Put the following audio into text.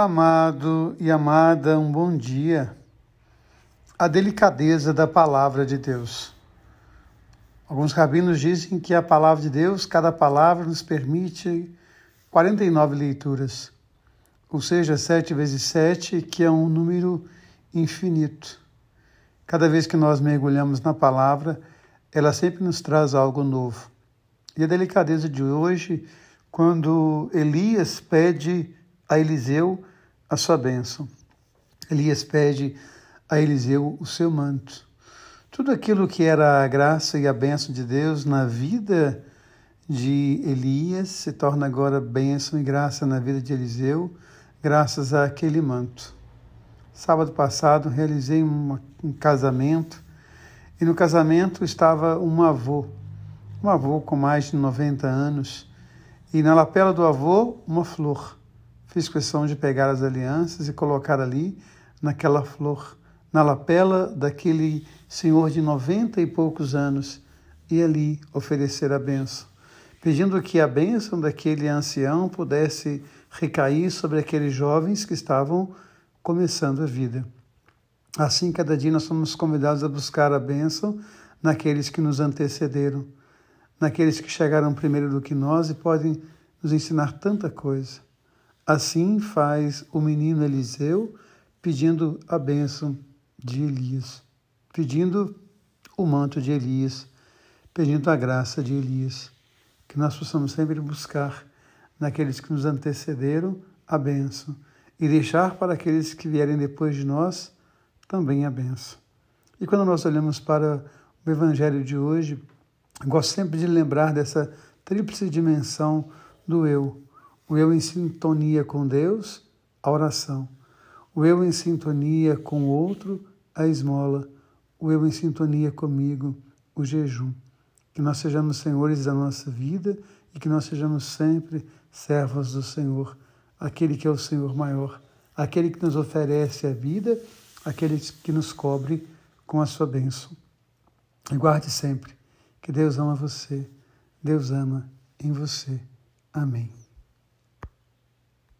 Amado e amada, um bom dia. A delicadeza da palavra de Deus. Alguns rabinos dizem que a palavra de Deus, cada palavra nos permite 49 leituras, ou seja, 7 vezes 7, que é um número infinito. Cada vez que nós mergulhamos na palavra, ela sempre nos traz algo novo. E a delicadeza de hoje, quando Elias pede a Eliseu a sua bênção. Elias pede a Eliseu o seu manto. Tudo aquilo que era a graça e a bênção de Deus na vida de Elias se torna agora bênção e graça na vida de Eliseu, graças àquele manto. Sábado passado realizei um casamento e no casamento estava um avô, um avô com mais de 90 anos, e na lapela do avô uma flor. Fiz questão de pegar as alianças e colocar ali, naquela flor, na lapela daquele senhor de noventa e poucos anos, e ali oferecer a benção, pedindo que a bênção daquele ancião pudesse recair sobre aqueles jovens que estavam começando a vida. Assim, cada dia nós somos convidados a buscar a bênção naqueles que nos antecederam, naqueles que chegaram primeiro do que nós e podem nos ensinar tanta coisa. Assim faz o menino Eliseu pedindo a bênção de Elias, pedindo o manto de Elias, pedindo a graça de Elias. Que nós possamos sempre buscar naqueles que nos antecederam a bênção e deixar para aqueles que vierem depois de nós também a bênção. E quando nós olhamos para o Evangelho de hoje, gosto sempre de lembrar dessa tríplice dimensão do eu o eu em sintonia com Deus, a oração. O eu em sintonia com o outro, a esmola. O eu em sintonia comigo, o jejum. Que nós sejamos senhores da nossa vida e que nós sejamos sempre servos do Senhor, aquele que é o Senhor maior, aquele que nos oferece a vida, aquele que nos cobre com a sua bênção. E guarde sempre que Deus ama você, Deus ama em você. Amém.